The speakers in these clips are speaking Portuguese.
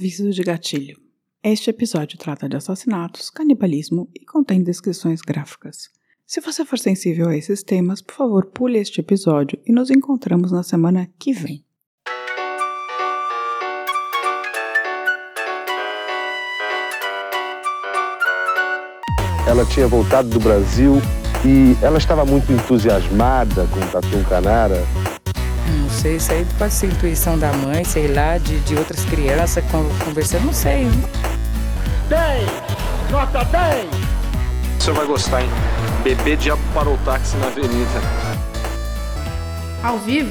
Aviso de gatilho. Este episódio trata de assassinatos, canibalismo e contém descrições gráficas. Se você for sensível a esses temas, por favor, pule este episódio e nos encontramos na semana que vem. Ela tinha voltado do Brasil e ela estava muito entusiasmada com o Tatu Canara. Não sei, isso aí pode ser intuição da mãe, sei lá, de, de outras crianças conversando, não sei. 10! Nota 10! O senhor vai gostar, hein? Bebê diabo parou o táxi na avenida. Ao vivo?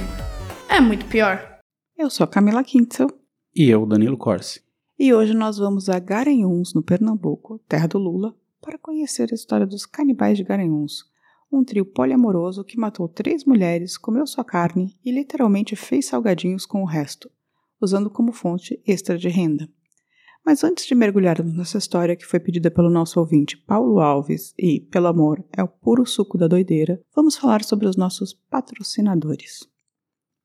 É muito pior. Eu sou a Camila Kintzel E eu, Danilo Corsi. e hoje nós vamos a Garanhuns, no Pernambuco, terra do Lula, para conhecer a história dos canibais de Garanhuns, um trio poliamoroso que matou três mulheres, comeu sua carne e literalmente fez salgadinhos com o resto, usando como fonte extra de renda. Mas antes de mergulharmos nessa história que foi pedida pelo nosso ouvinte Paulo Alves e, pelo amor, é o puro suco da doideira, vamos falar sobre os nossos patrocinadores.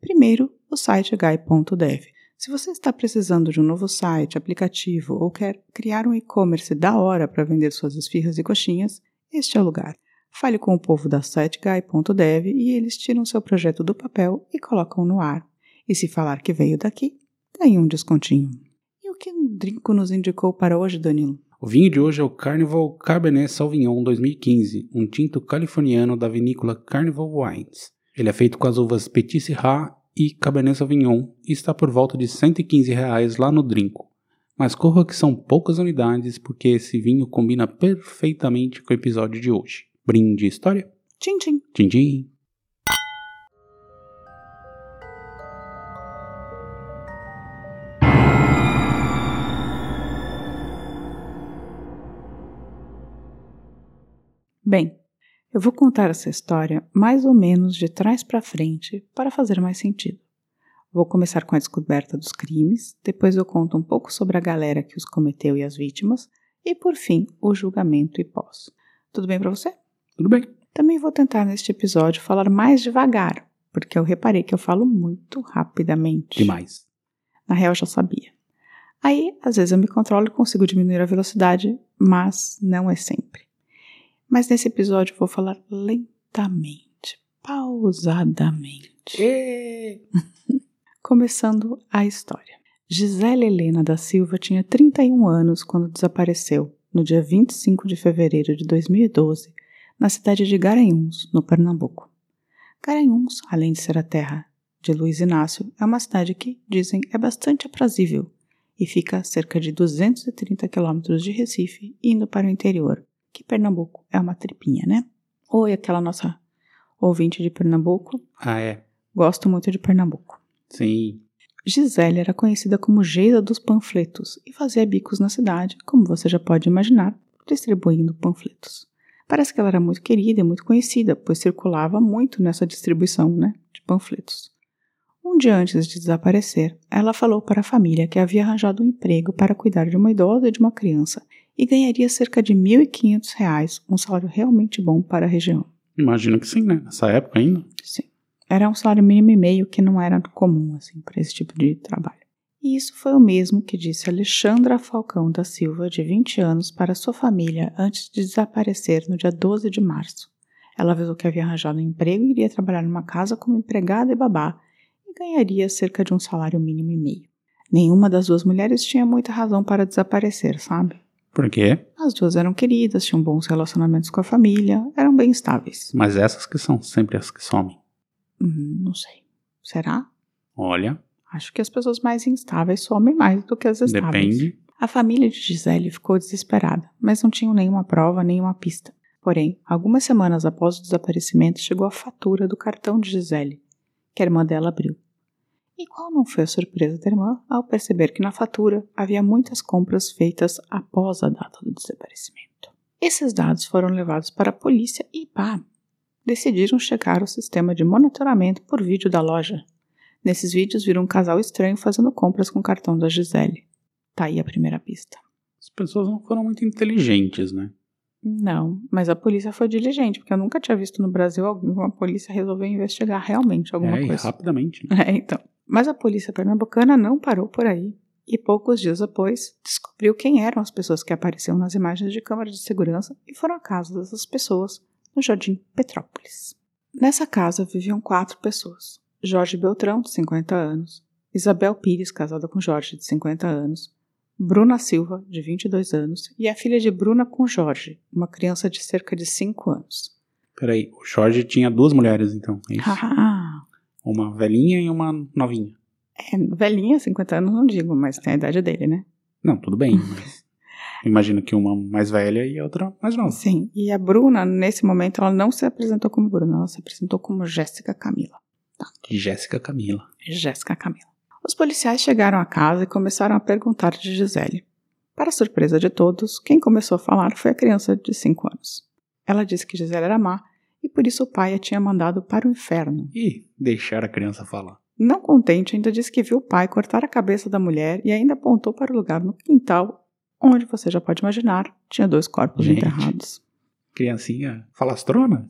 Primeiro, o site gai.dev. Se você está precisando de um novo site, aplicativo ou quer criar um e-commerce da hora para vender suas esfirras e coxinhas, este é o lugar. Fale com o povo da siteguy.dev e eles tiram seu projeto do papel e colocam no ar. E se falar que veio daqui, ganhe um descontinho. E o que o Drinco nos indicou para hoje, Danilo? O vinho de hoje é o Carnival Cabernet Sauvignon 2015, um tinto californiano da vinícola Carnival Wines. Ele é feito com as uvas Petit Syrah e Cabernet Sauvignon e está por volta de 115 reais lá no Drinco. Mas corra que são poucas unidades porque esse vinho combina perfeitamente com o episódio de hoje. Brinde história? Tchim, tchim. Tchim, tchim. Bem, eu vou contar essa história mais ou menos de trás para frente para fazer mais sentido. Vou começar com a descoberta dos crimes, depois eu conto um pouco sobre a galera que os cometeu e as vítimas, e por fim, o julgamento e pós. Tudo bem para você? Tudo bem? Também vou tentar neste episódio falar mais devagar, porque eu reparei que eu falo muito rapidamente. Demais. Na real, eu já sabia. Aí, às vezes eu me controlo e consigo diminuir a velocidade, mas não é sempre. Mas nesse episódio eu vou falar lentamente, pausadamente. Começando a história. Gisele Helena da Silva tinha 31 anos quando desapareceu, no dia 25 de fevereiro de 2012, na cidade de Garanhuns, no Pernambuco. Garanhuns, além de ser a terra de Luiz Inácio, é uma cidade que, dizem, é bastante aprazível e fica a cerca de 230 quilômetros de Recife, indo para o interior, que Pernambuco é uma tripinha, né? Oi, aquela nossa ouvinte de Pernambuco. Ah, é. Gosto muito de Pernambuco. Sim. Gisele era conhecida como Geisa dos Panfletos e fazia bicos na cidade, como você já pode imaginar, distribuindo panfletos. Parece que ela era muito querida e muito conhecida, pois circulava muito nessa distribuição né, de panfletos. Um dia antes de desaparecer, ela falou para a família que havia arranjado um emprego para cuidar de uma idosa e de uma criança e ganharia cerca de R$ 1.500, um salário realmente bom para a região. Imagino que sim, né? Nessa época ainda. Sim. Era um salário mínimo e meio que não era comum assim para esse tipo de trabalho. E isso foi o mesmo que disse Alexandra Falcão da Silva, de 20 anos, para sua família antes de desaparecer no dia 12 de março. Ela avisou que havia arranjado um emprego e iria trabalhar numa casa como empregada e babá e ganharia cerca de um salário mínimo e meio. Nenhuma das duas mulheres tinha muita razão para desaparecer, sabe? Por quê? As duas eram queridas, tinham bons relacionamentos com a família, eram bem estáveis. Mas essas que são sempre as que somem. Hum, não sei. Será? Olha, Acho que as pessoas mais instáveis somem mais do que as estáveis. depende. A família de Gisele ficou desesperada, mas não tinham nenhuma prova, nenhuma pista. Porém, algumas semanas após o desaparecimento, chegou a fatura do cartão de Gisele, que a irmã dela abriu. E qual não foi a surpresa da irmã ao perceber que na fatura havia muitas compras feitas após a data do desaparecimento? Esses dados foram levados para a polícia e, pá, decidiram checar o sistema de monitoramento por vídeo da loja. Nesses vídeos viram um casal estranho fazendo compras com o cartão da Gisele. Tá aí a primeira pista. As pessoas não foram muito inteligentes, né? Não, mas a polícia foi diligente, porque eu nunca tinha visto no Brasil alguma polícia resolver investigar realmente alguma é, coisa. rapidamente. Né? É, então. Mas a polícia pernambucana não parou por aí. e poucos dias depois descobriu quem eram as pessoas que apareciam nas imagens de câmera de segurança e foram à casa dessas pessoas no Jardim Petrópolis. Nessa casa viviam quatro pessoas: Jorge Beltrão, de 50 anos, Isabel Pires, casada com Jorge, de 50 anos, Bruna Silva, de 22 anos, e a filha de Bruna com Jorge, uma criança de cerca de 5 anos. Peraí, o Jorge tinha duas mulheres, então. É isso? Ah, uma velhinha e uma novinha. é, velhinha, 50 anos não digo, mas tem a idade dele, né? Não, tudo bem, mas. Imagino que uma mais velha e a outra mais nova. Sim, e a Bruna, nesse momento, ela não se apresentou como Bruna, ela se apresentou como Jéssica Camila. Jéssica Camila. Jéssica Camila. Os policiais chegaram à casa e começaram a perguntar de Gisele. Para surpresa de todos, quem começou a falar foi a criança de 5 anos. Ela disse que Gisele era má e por isso o pai a tinha mandado para o inferno. E deixar a criança falar. Não contente, ainda disse que viu o pai cortar a cabeça da mulher e ainda apontou para o lugar no quintal onde você já pode imaginar tinha dois corpos Gente. enterrados. Criancinha falastrona?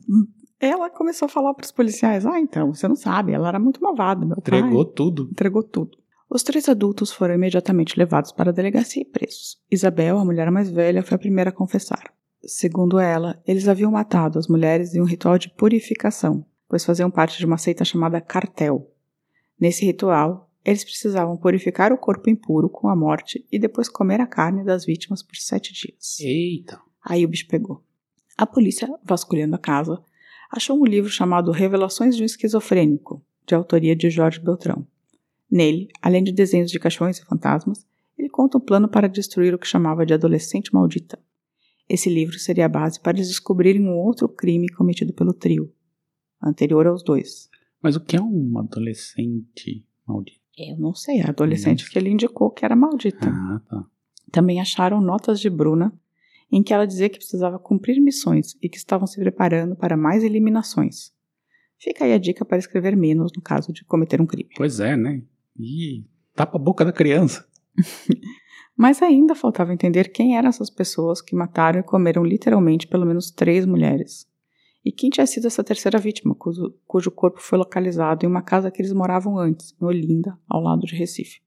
Ela começou a falar para os policiais: Ah, então, você não sabe, ela era muito malvada. Meu pai Entregou tudo. entregou tudo. Os três adultos foram imediatamente levados para a delegacia e presos. Isabel, a mulher mais velha, foi a primeira a confessar. Segundo ela, eles haviam matado as mulheres em um ritual de purificação, pois faziam parte de uma seita chamada cartel. Nesse ritual, eles precisavam purificar o corpo impuro com a morte e depois comer a carne das vítimas por sete dias. Eita. Aí o bicho pegou. A polícia, vasculhando a casa, achou um livro chamado Revelações de um Esquizofrênico, de autoria de Jorge Beltrão. Nele, além de desenhos de caixões e fantasmas, ele conta um plano para destruir o que chamava de adolescente maldita. Esse livro seria a base para eles descobrirem um outro crime cometido pelo trio, anterior aos dois. Mas o que é um adolescente maldito? Eu não sei, a adolescente que ele indicou que era maldita. Ah, tá. Também acharam notas de Bruna em que ela dizia que precisava cumprir missões e que estavam se preparando para mais eliminações. Fica aí a dica para escrever menos no caso de cometer um crime. Pois é, né? Ih, tapa a boca da criança. Mas ainda faltava entender quem eram essas pessoas que mataram e comeram literalmente pelo menos três mulheres. E quem tinha sido essa terceira vítima, cujo, cujo corpo foi localizado em uma casa que eles moravam antes, em Olinda, ao lado de Recife.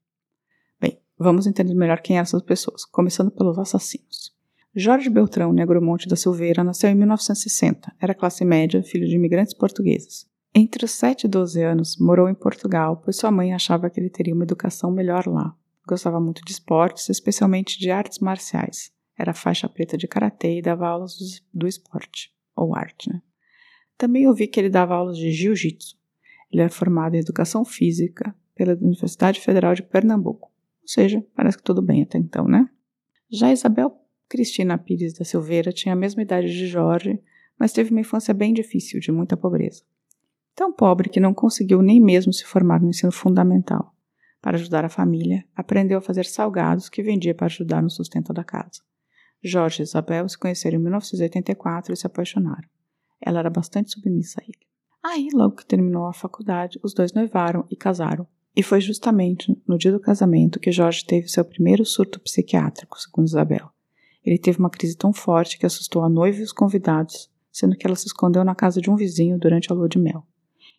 Bem, vamos entender melhor quem eram essas pessoas, começando pelos assassinos. Jorge Beltrão Negromonte da Silveira nasceu em 1960. Era classe média, filho de imigrantes portugueses. Entre os 7 e 12 anos, morou em Portugal, pois sua mãe achava que ele teria uma educação melhor lá. Gostava muito de esportes, especialmente de artes marciais. Era faixa preta de karatê e dava aulas do, esporte, ou arte, né? Também ouvi que ele dava aulas de jiu-jitsu. Ele era formado em educação física pela Universidade Federal de Pernambuco. Ou seja, parece que tudo bem até então, né? Já Isabel Cristina Pires da Silveira tinha a mesma idade de Jorge, mas teve uma infância bem difícil, de muita pobreza. Tão pobre que não conseguiu nem mesmo se formar no ensino fundamental. Para ajudar a família, aprendeu a fazer salgados que vendia para ajudar no sustento da casa. Jorge e Isabel se conheceram em 1984 e se apaixonaram. Ela era bastante submissa a ele. Aí, logo que terminou a faculdade, os dois noivaram e casaram. E foi justamente no dia do casamento que Jorge teve seu primeiro surto psiquiátrico, segundo Isabel. Ele teve uma crise tão forte que assustou a noiva e os convidados, sendo que ela se escondeu na casa de um vizinho durante a lua de mel.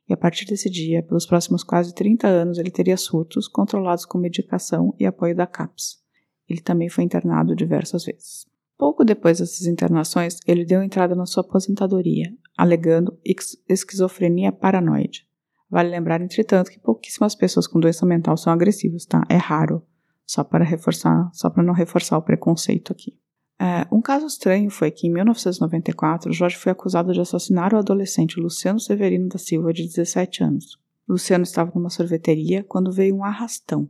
E a partir desse dia, pelos próximos quase 30 anos, ele teria surtos controlados com medicação e apoio da CAPS. Ele também foi internado diversas vezes. Pouco depois dessas internações, ele deu entrada na sua aposentadoria, alegando esquizofrenia paranoide. Vale lembrar, entretanto, que pouquíssimas pessoas com doença mental são agressivas, tá? É raro. Só para reforçar, só para não reforçar o preconceito aqui. É, um caso estranho foi que, em 1994, Jorge foi acusado de assassinar o adolescente Luciano Severino da Silva, de 17 anos. Luciano estava numa sorveteria quando veio um arrastão.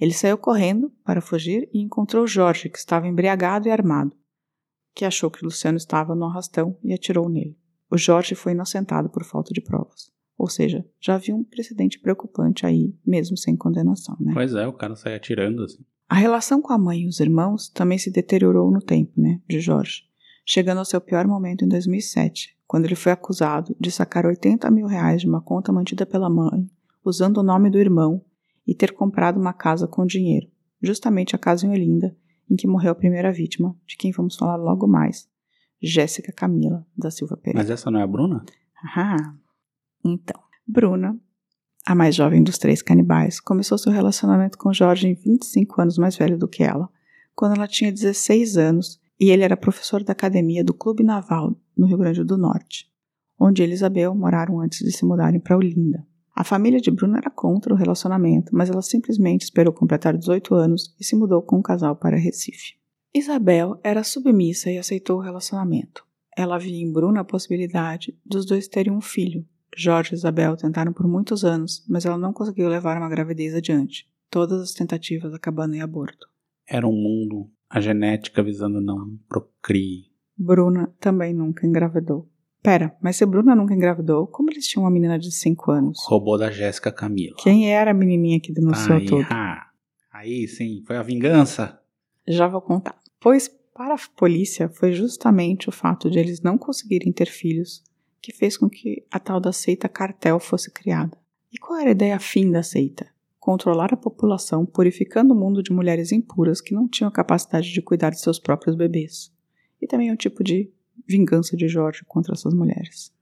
Ele saiu correndo para fugir e encontrou Jorge, que estava embriagado e armado, que achou que Luciano estava no arrastão e atirou nele. O Jorge foi inocentado por falta de provas. Ou seja, já havia um precedente preocupante aí, mesmo sem condenação, né? Pois é, o cara sai atirando assim. A relação com a mãe e os irmãos também se deteriorou no tempo, né, de Jorge, chegando ao seu pior momento em 2007, quando ele foi acusado de sacar 80 mil reais de uma conta mantida pela mãe, usando o nome do irmão, e ter comprado uma casa com dinheiro, justamente a casa em Olinda, em que morreu a primeira vítima, de quem vamos falar logo mais, Jéssica Camila da Silva Pereira. Mas essa não é a Bruna? Ah, então, Bruna, a mais jovem dos três canibais, começou seu relacionamento com Jorge 25 anos mais velho do que ela, quando ela tinha 16 anos e ele era professor da academia do Clube Naval no Rio Grande do Norte, onde ele e Isabel moraram antes de se mudarem para Olinda. A família de Bruno era contra o relacionamento, mas ela simplesmente esperou completar 18 anos e se mudou com o casal para Recife. Isabel era submissa e aceitou o relacionamento. Ela via em Bruno a possibilidade dos dois terem um filho. Jorge e Isabel tentaram por muitos anos, mas ela não conseguiu levar uma gravidez adiante. Todas as tentativas acabando em aborto. Era um mundo, a genética visando não procrie. Bruna também nunca engravidou. Pera, mas se Bruna nunca engravidou, como eles tinham uma menina de 5 anos? Robô da Jéssica Camila. Quem era a menininha que denunciou tudo? ah, aí sim, foi a vingança. Já vou contar. Pois para a polícia foi justamente o fato de eles não conseguirem ter filhos que fez com que a tal da seita cartel fosse criada. E qual era a ideia fim da seita? Controlar a população, purificando o mundo de mulheres impuras que não tinham capacidade de cuidar de seus próprios bebês. E também um tipo de vingança de Jorge contra essas mulheres.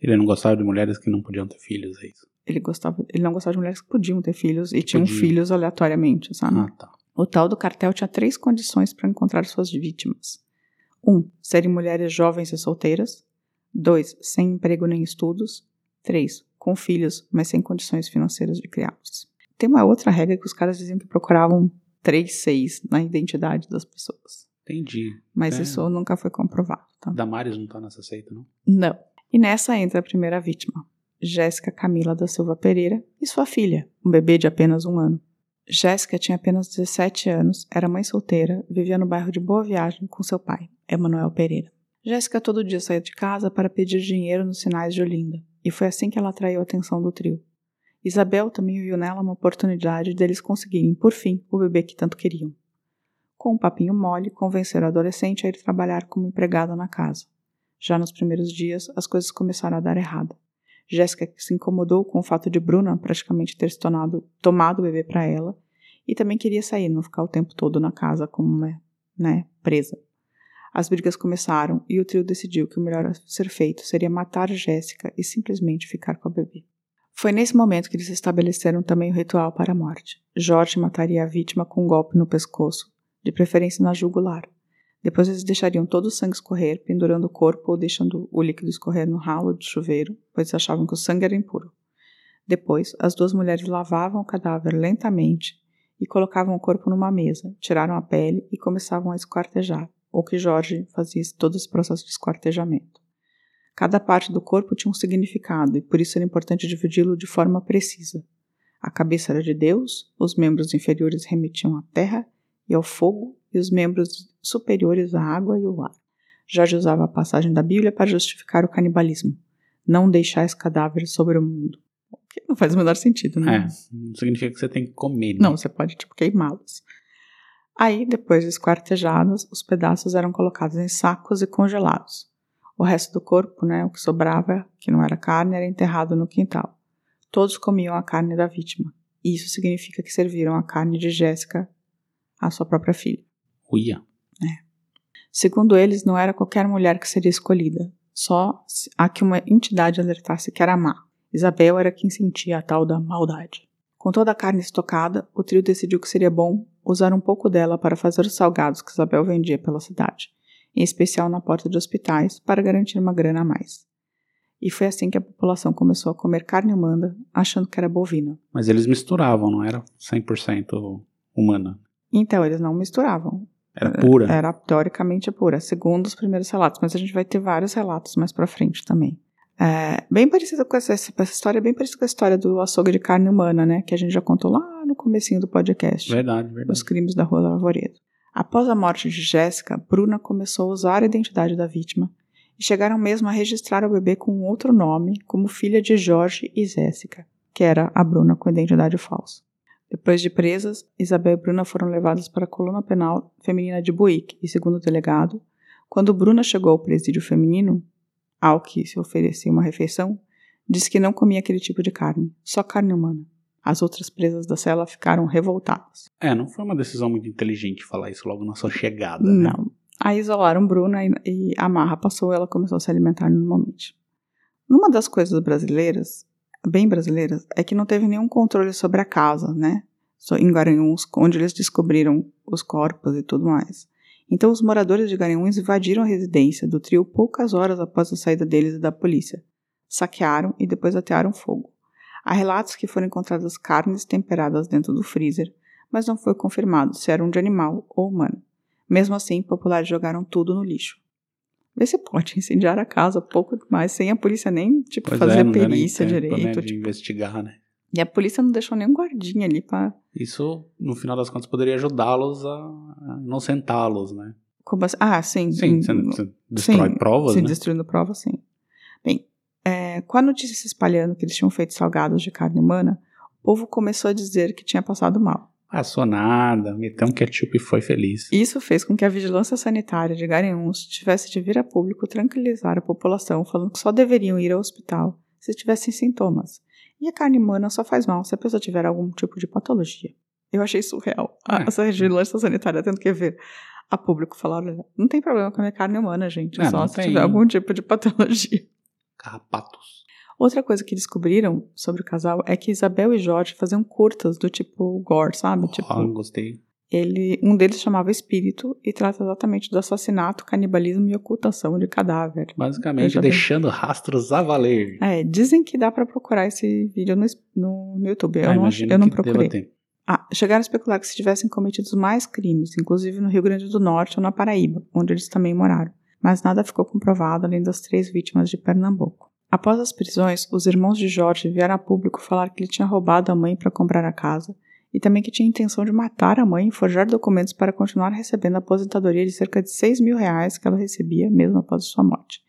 Ele não gostava de mulheres que não podiam ter filhos, é isso? Ele, gostava, ele não gostava de mulheres que podiam ter filhos e tinham podiam. filhos aleatoriamente, sabe? Ah, tá. O tal do cartel tinha três condições para encontrar suas vítimas: 1. Um, serem mulheres jovens e solteiras. 2. Sem emprego nem estudos. 3. Com filhos, mas sem condições financeiras de criá-los. Tem uma outra regra que os caras diziam que procuravam 3, 6 na identidade das pessoas. Entendi. Mas É. isso nunca foi comprovado, tá? Damares não tá nessa seita, não? Não. E nessa entra a primeira vítima, Jéssica Camila da Silva Pereira e sua filha, um bebê de apenas um ano. Jéssica tinha apenas 17 anos, era mãe solteira, vivia no bairro de Boa Viagem com seu pai, Emanuel Pereira. Jéssica todo dia saía de casa para pedir dinheiro nos sinais de Olinda, e foi assim que ela atraiu a atenção do trio. Isabel também viu nela uma oportunidade deles conseguirem, por fim, o bebê que tanto queriam. Com um papinho mole, convenceram a adolescente a ir trabalhar como empregada na casa. Já nos primeiros dias, as coisas começaram a dar errado. Jéssica se incomodou com o fato de Bruna praticamente ter se tornado, tomado o bebê para ela e também queria sair, não ficar o tempo todo na casa como uma, né, presa. As brigas começaram e o trio decidiu que o melhor a ser feito seria matar Jéssica e simplesmente ficar com a bebê. Foi nesse momento que eles estabeleceram também o ritual para a morte. Jorge mataria a vítima com um golpe no pescoço, de preferência na jugular. Depois eles deixariam todo o sangue escorrer, pendurando o corpo ou deixando o líquido escorrer no ralo de chuveiro, pois achavam que o sangue era impuro. Depois, as duas mulheres lavavam o cadáver lentamente e colocavam o corpo numa mesa, tiraram a pele e começavam a esquartejar, ou que Jorge fazia todo esse processo de esquartejamento. Cada parte do corpo tinha um significado e por isso era importante dividi-lo de forma precisa. A cabeça era de Deus, os membros inferiores remetiam à terra e ao fogo, e os membros superiores à água e ao ar. Jorge usava a passagem da Bíblia para justificar o canibalismo. Não deixais cadáveres sobre o mundo. O que não faz o menor sentido, né? É, não significa que você tem que comer. né? Não, você pode, tipo, queimá-los. Aí, depois de esquartejados, os pedaços eram colocados em sacos e congelados. O resto do corpo, né, o que sobrava, que não era carne, era enterrado no quintal. Todos comiam a carne da vítima. E isso significa que serviram a carne de Jéssica à sua própria filha. Uia. Segundo eles, não era qualquer mulher que seria escolhida, só a que uma entidade alertasse que era má. Isabel era quem sentia a tal da maldade. Com toda a carne estocada, o trio decidiu que seria bom usar um pouco dela para fazer os salgados que Isabel vendia pela cidade, em especial na porta de hospitais, para garantir uma grana a mais. E foi assim que a população começou a comer carne humana, achando que era bovina. Mas eles misturavam, não era 100% humana. Então, eles não misturavam. Era pura. Era teoricamente pura, segundo os primeiros relatos, mas a gente vai ter vários relatos mais pra frente também. É, bem parecido com essa, essa história, bem parecida com a história do açougue de carne humana, né? Que a gente já contou lá no comecinho do podcast. Verdade, verdade. Os crimes da Rua do Arvoredo. Após a morte de Jéssica, Bruna começou a usar a identidade da vítima e chegaram mesmo a registrar o bebê com um outro nome, como filha de Jorge e Jéssica, que era a Bruna com identidade falsa. Depois de presas, Isabel e Bruna foram levadas para a coluna penal feminina de Buíque e, segundo o delegado, quando Bruna chegou ao presídio feminino, ao que se oferecia uma refeição, disse que não comia aquele tipo de carne, só carne humana. As outras presas da cela ficaram revoltadas. É, não foi uma decisão muito inteligente falar isso logo na sua chegada. né? Não. Aí isolaram Bruna e, e a marra passou e ela começou a se alimentar normalmente. Numa das coisas brasileiras bem brasileiras, é que não teve nenhum controle sobre a casa, né? Em Garanhuns, onde eles descobriram os corpos e tudo mais. Então, os moradores de Garanhuns invadiram a residência do trio poucas horas após a saída deles e da polícia. Saquearam e depois atearam fogo. Há relatos que foram encontradas carnes temperadas dentro do freezer, mas não foi confirmado se eram de animal ou humano. Mesmo assim, populares jogaram tudo no lixo. Vê se pode incendiar a casa pouco demais, sem a polícia nem, tipo, Pois fazer é, perícia tempo, direito. né, de tipo. investigar, né? E a polícia não deixou nenhum guardinha ali pra. Isso, no final das contas, poderia ajudá-los a a inocentá-los, né? Como assim? Ah, sim. Sim, você, você destrói sim, provas, Sim, né? destruindo provas, sim. Bem, é, com a notícia se espalhando que eles tinham feito salgados de carne humana, o povo começou a dizer que tinha passado mal. Passou nada, meteu um ketchup e foi feliz. Isso fez com que a vigilância sanitária de Garanhuns tivesse de vir a público tranquilizar a população, falando que só deveriam ir ao hospital se tivessem sintomas. E a carne humana só faz mal se a pessoa tiver algum tipo de patologia. Eu achei surreal. É. Essa vigilância sanitária tendo que ver a público falar: olha, não tem problema com a minha carne humana, gente. É, só não se tem. tiver algum tipo de patologia. Carrapatos. Outra coisa que descobriram sobre o casal é que Isabel e Jorge faziam curtas do tipo gore, sabe? tipo, Ó, gostei. Ele, um deles chamava Espírito e trata exatamente do assassinato, canibalismo e ocultação de cadáver. Basicamente, deixando rastros a valer. É, dizem que dá pra procurar esse vídeo no, no, no YouTube. Eu Ah, não, eu não procurei. Ah, chegaram a especular que se tivessem cometido mais crimes, inclusive no Rio Grande do Norte ou na Paraíba, onde eles também moraram. Mas nada ficou comprovado além das três vítimas de Pernambuco. Após as prisões, os irmãos de Jorge vieram a público falar que ele tinha roubado a mãe para comprar a casa e também que tinha intenção de matar a mãe e forjar documentos para continuar recebendo a aposentadoria de cerca de 6 mil reais que ela recebia mesmo após sua morte.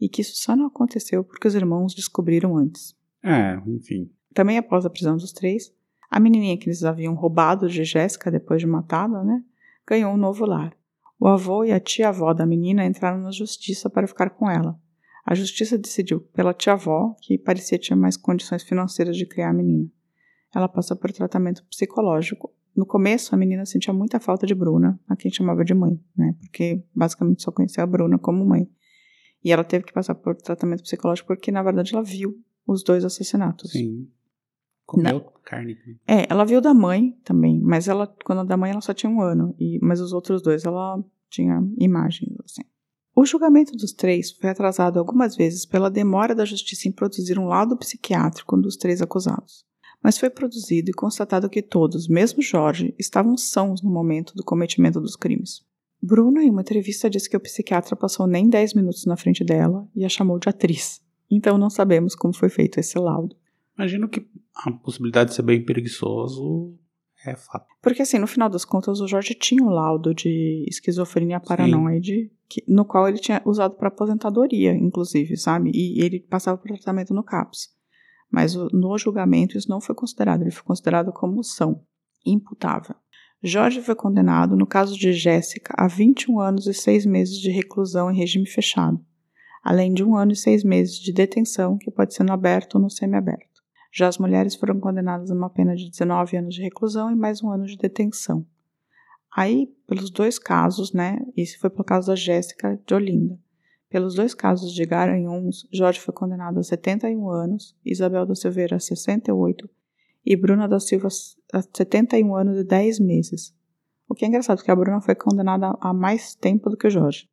E que isso só não aconteceu porque os irmãos descobriram antes. É, enfim. Também após a prisão dos três, a menininha que eles haviam roubado de Jéssica depois de matada, né, ganhou um novo lar. O avô e a tia-avó da menina entraram na justiça para ficar com ela. A justiça decidiu pela tia-avó, que parecia ter mais condições financeiras de criar a menina. Ela passou por tratamento psicológico. No começo, a menina sentia muita falta de Bruna, a quem chamava de mãe, né, porque basicamente só conhecia a Bruna como mãe. E ela teve que passar por tratamento psicológico porque, na verdade, ela viu os dois assassinatos. Sim. Comeu carne. É, ela viu da mãe também, mas ela, quando a da mãe, ela só tinha um ano, e, mas os outros dois, ela tinha imagens, assim. O julgamento dos três foi atrasado algumas vezes pela demora da justiça em produzir um laudo psiquiátrico dos três acusados. Mas foi produzido e constatado que todos, mesmo Jorge, estavam sãos no momento do cometimento dos crimes. Bruna, em uma entrevista, disse que o psiquiatra passou nem 10 minutos na frente dela e a chamou de atriz. Então não sabemos como foi feito esse laudo. Imagino que a possibilidade de ser bem preguiçoso é fato. Porque, assim, no final das contas, o Jorge tinha um laudo de esquizofrenia paranoide, que- no qual ele tinha usado para aposentadoria, inclusive, sabe? E ele passava por tratamento no CAPS. Mas no julgamento isso não foi considerado, ele foi considerado como são, imputável. Jorge foi condenado, no caso de Jéssica, a 21 anos e 6 meses de reclusão em regime fechado, além de um ano e seis meses de detenção, que pode ser no aberto ou no semiaberto. Já as mulheres foram condenadas a uma pena de 19 anos de reclusão e mais um ano de detenção. Aí, pelos dois casos, né? Esse foi pelo caso da Jéssica de Olinda. Pelos dois casos de Garanhuns, Jorge foi condenado a 71 anos, Isabel da Silveira a 68 e Bruna da Silva a 71 anos e 10 meses. O que é engraçado, porque a Bruna foi condenada a mais tempo do que o Jorge.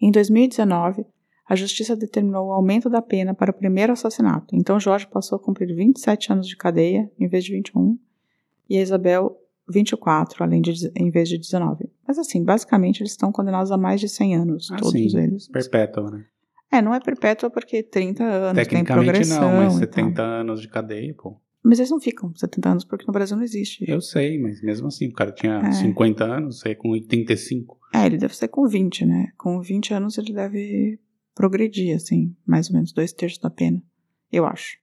Em 2019, a justiça determinou o aumento da pena para o primeiro assassinato. Então Jorge passou a cumprir 27 anos de cadeia em vez de 21 e a Isabel 24, além de em vez de 19. Mas assim, basicamente eles estão condenados a mais de 100 anos, Ah, todos sim. eles. Perpétua, né? É, não é perpétua porque 30 anos tem Tecnicamente progressão não, mas e 70 tal. anos de cadeia, pô. Mas eles não ficam 70 anos porque no Brasil não existe. Eu sei, mas mesmo assim, o cara tinha É. 50 anos, você com 85. É, ele deve ser com 20, né? Com 20 anos ele deve progredir, assim, mais ou menos dois terços da pena. Eu acho.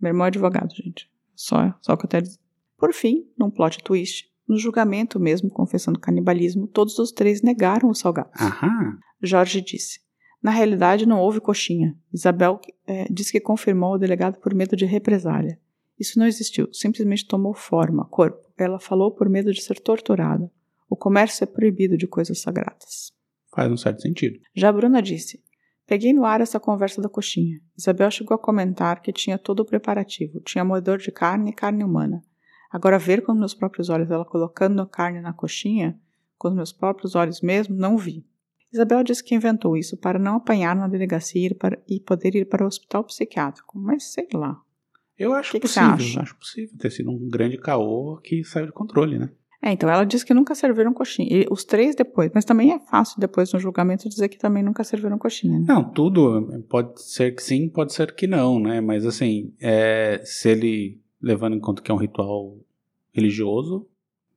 Meu irmão é advogado, gente. Só, só o que eu quero dizer. Por fim, num plot twist, no julgamento mesmo, confessando canibalismo, todos os três negaram os salgados. Aham. Jorge disse. Na realidade, não houve coxinha. Isabel eh, disse que confirmou ao delegado por medo de represália. Isso não existiu, simplesmente tomou forma, corpo. Ela falou por medo de ser torturada. O comércio é proibido de coisas sagradas. Faz um certo sentido. Já Bruna disse: Peguei no ar essa conversa da coxinha. Isabel chegou a comentar que tinha todo o preparativo. Tinha moedor de carne e carne humana. Agora, ver com meus próprios olhos ela colocando a carne na coxinha, com os meus próprios olhos mesmo, não vi. Isabel disse que inventou isso para não apanhar na delegacia e, ir para, e poder ir para o hospital psiquiátrico. Mas sei lá. Eu acho Que que você possível. acha? Acho possível ter sido um grande caô que saiu de controle, né? É, então ela disse que nunca serviram coxinha. E os três depois. Mas também é fácil depois no julgamento dizer que também nunca serviram coxinha. Né? Não, tudo pode ser que sim, pode ser que não, né? Mas assim, é, se ele levando em conta que é um ritual religioso,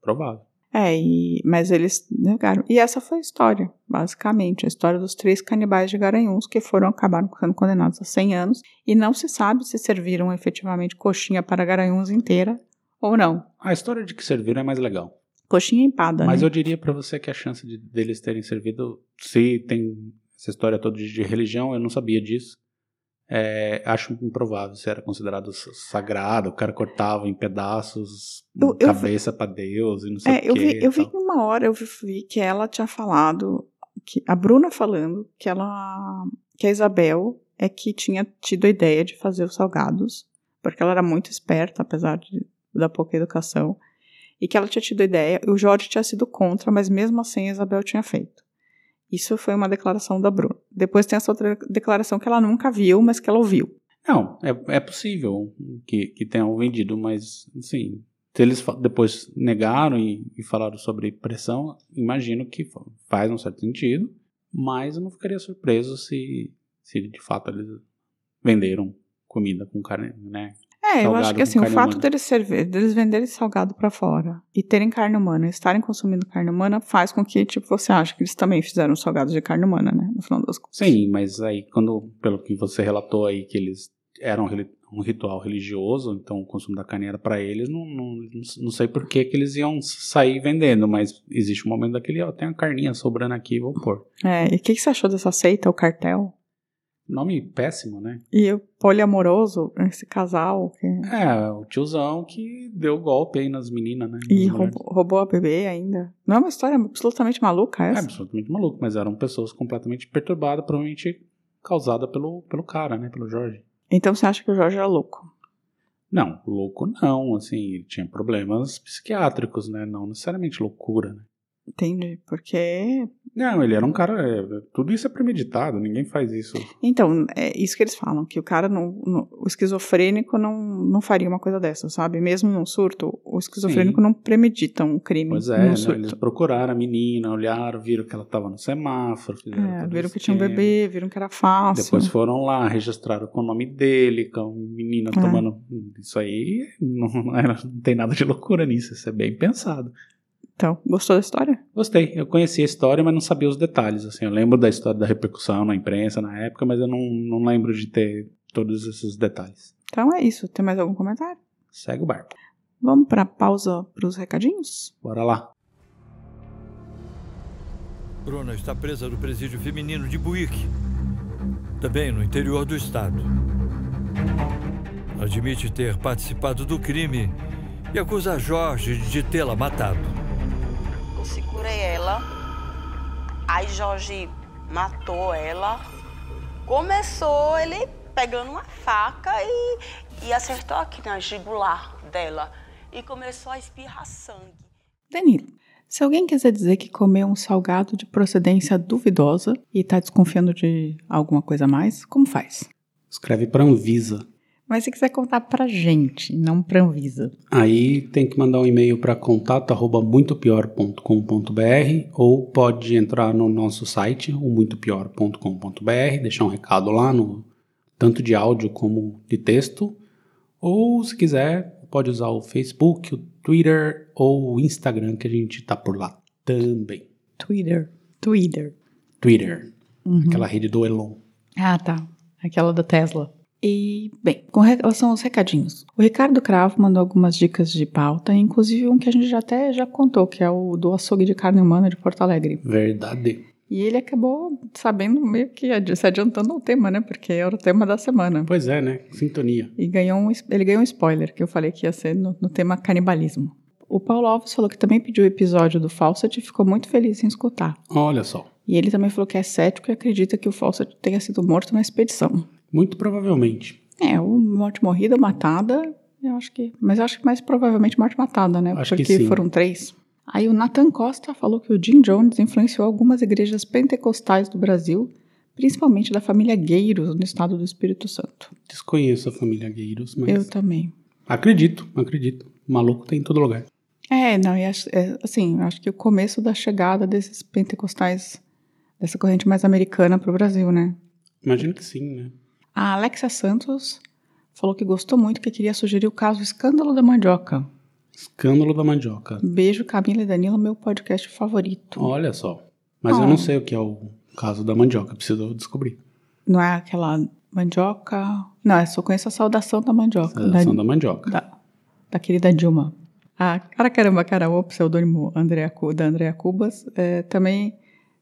provável. É, e, mas eles negaram. E essa foi a história, basicamente. A história dos três canibais de Garanhuns que foram acabaram sendo condenados a 100 anos. E não se sabe se serviram efetivamente coxinha para Garanhuns inteira ou não. A história de que serviram é mais legal. Coxinha empada, Mas né? eu diria pra você que a chance de, deles terem servido, se tem essa história toda de religião, eu não sabia disso. É, acho improvável se era considerado sagrado, o cara cortava em pedaços, Eu- eu cabeça pra Deus e não sei É, o eu quê. vi, eu vi tal. uma hora, eu vi, que ela tinha falado, que a Bruna falando que ela, que a Isabel é que tinha tido a ideia de fazer os salgados, porque ela era muito esperta, apesar de, da pouca educação, e que ela tinha tido a ideia, e o Jorge tinha sido contra, mas mesmo assim a Isabel tinha feito. Isso foi uma declaração da Bruna. Depois tem essa outra declaração que ela nunca viu, mas que ela ouviu. Não, é, é possível que, que tenham vendido, mas, assim, se eles depois negaram e, e falaram sobre pressão, imagino que fa- faz um certo sentido, mas eu não ficaria surpreso se, se de fato eles venderam comida com carne, né? É, eu acho que assim, o fato humana. deles, servir, deles venderem salgado pra fora e terem carne humana, estarem consumindo carne humana, faz com que, tipo, você acha que eles também fizeram salgados de carne humana, né? No final das contas. Sim, mas aí quando, pelo que você relatou aí, que eles eram um ritual religioso, então o consumo da carne era para eles, não, não, não sei por que, que eles iam sair vendendo, mas existe um momento daquele, ó, tem uma carninha sobrando aqui, vou pôr. É, e o que, que você achou dessa seita, o cartel? Nome péssimo, né? E o poliamoroso, esse casal que... É, o tiozão que deu golpe aí nas meninas, né? E nas mulheres. roubou, roubou a bebê ainda. Não é uma história absolutamente maluca É essa? absolutamente maluco, mas eram pessoas completamente perturbadas, provavelmente causada pelo, pelo cara, né? Pelo Jorge. Então você acha que o Jorge era louco? Não, louco não, assim, ele tinha problemas psiquiátricos, né? Não necessariamente loucura, né? Entendi. Porque. Não, ele era um cara. é, tudo isso é premeditado, ninguém faz isso. Então, é isso que eles falam, que o cara não. não- o esquizofrênico não, não faria uma coisa dessa, sabe? Mesmo num surto, o esquizofrênico Sim. não premedita um crime Pois é, num né, eles procuraram a menina, olharam, viram que ela tava no semáforo, É, viram que tinha um bebê, viram que era fácil. Depois foram lá, registraram com o nome dele, com a menina É. tomando. Isso aí não, não tem nada de loucura nisso, isso é bem pensado. Então, gostou da história? Gostei, eu conhecia a história, mas não sabia os detalhes. Assim, eu lembro da história da repercussão na imprensa na época, mas eu não, não lembro de ter todos esses detalhes. Então é isso. Tem mais algum comentário? Segue o barco. Vamos pra pausa pros recadinhos? Bora lá. Bruna está presa no presídio feminino de Buíque, também no interior do estado. Admite ter participado do crime e acusa Jorge de tê-la matado. Eu segurei ela. Aí Jorge matou ela. Começou ele pegando uma faca e, e acertou aqui na jugular dela. E começou a espirrar sangue. Danilo, se alguém quiser dizer que comeu um salgado de procedência duvidosa e tá desconfiando de alguma coisa a mais, como faz? Escreve pra Anvisa. Mas se quiser contar pra gente, não pra Anvisa. Aí tem que mandar um e-mail para contato@muitopior.com.br ou pode entrar no nosso site, o muitopior.com.br, deixar um recado lá no tanto de áudio como de texto, ou se quiser, pode usar o Facebook, o Twitter ou o Instagram que a gente tá por lá também. Twitter. Twitter. Twitter, Uhum. aquela rede do Elon. Ah, tá. Aquela da Tesla. E, bem, com relação aos recadinhos. O Ricardo Cravo mandou algumas dicas de pauta, inclusive um que a gente já até já contou, que é o do açougue de carne humana de Porto Alegre. Verdade. E ele acabou sabendo meio que se adiantando ao tema, né? Porque era o tema da semana. Pois é, né? Sintonia. E ganhou um, ele ganhou um spoiler, que eu falei que ia ser no, no tema canibalismo. O Paulo Alves falou que também pediu o episódio do Fawcett e ficou muito feliz em escutar. Olha só. E ele também falou que é cético e acredita que o Fawcett tenha sido morto na expedição. Muito provavelmente. É, o morte morrida, matada, eu acho que. Mas eu acho que mais provavelmente morte matada, né? Acho que Porque sim. foram três. Aí o Nathan Costa falou que o Jim Jones influenciou algumas igrejas pentecostais do Brasil, principalmente da família Gueiros, no estado do Espírito Santo. Desconheço a família Gueiros, mas. Eu também. Acredito, acredito. Maluco tem em todo lugar. É, não, e acho- é, assim, eu acho que o começo da chegada desses pentecostais, dessa corrente mais americana para o Brasil, né? Imagino que sim, né? A Alexia Santos falou que gostou muito, que queria sugerir o caso Escândalo da Mandioca. Escândalo da mandioca. Beijo, Camila e Danilo, meu podcast favorito. Olha só. Mas eu Ah. não sei o que é o caso da mandioca, preciso descobrir. Não é aquela mandioca. Não, eu só conheço a saudação da mandioca. Saudação da, da mandioca. da, da querida Dilma. A cara caramba, cara, o pseudônimo Andrea, da Andrea Cubas é, também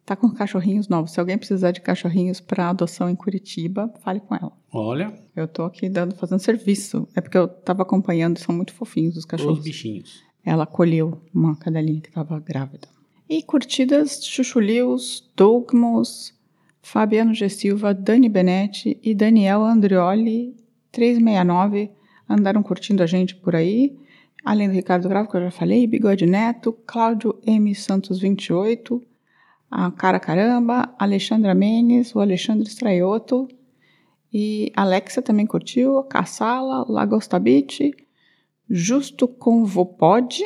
tá com cachorrinhos novos. Se alguém precisar de cachorrinhos para adoção em Curitiba, fale com ela. Olha, Eu tô aqui dando, fazendo serviço. É porque eu tava acompanhando, são muito fofinhos os os cachorros. bichinhos. Ela acolheu uma cadelinha que estava grávida. E curtidas Chuchulius, Dougmos, Fabiano G. Silva, Dani Benetti e Daniel Andrioli 369 andaram curtindo a gente por aí. Além do Ricardo Gravo, que eu já falei, Bigode Neto, Cláudio M. Santos 28, a Cara Caramba, Alexandra Menes, o Alexandre Straioto e Alexa também curtiu, Caçala, Lagostabit, Justo Convopod.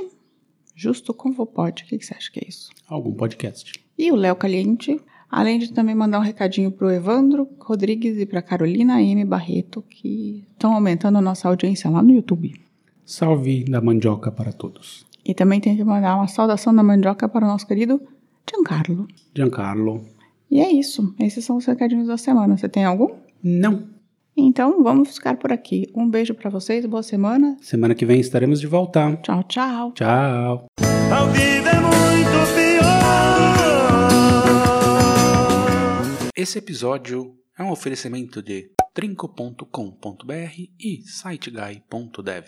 Justo Convopod, o que, que você acha que é isso? Algum podcast. E o Léo Caliente, além de também mandar um recadinho pro Evandro Rodrigues e pra Carolina M. Barreto, que estão aumentando a nossa audiência lá no YouTube. Salve da mandioca para todos. E também tem que mandar uma saudação da mandioca para o nosso querido Giancarlo. Giancarlo. E é isso. Esses são os recadinhos da semana. Você tem algum? Não. Então vamos ficar por aqui. Um beijo pra vocês, boa semana. Semana que vem estaremos de volta. Tchau, tchau. Tchau. A vida é muito pior. Esse episódio é um oferecimento de trinco.com.br e siteguy.dev.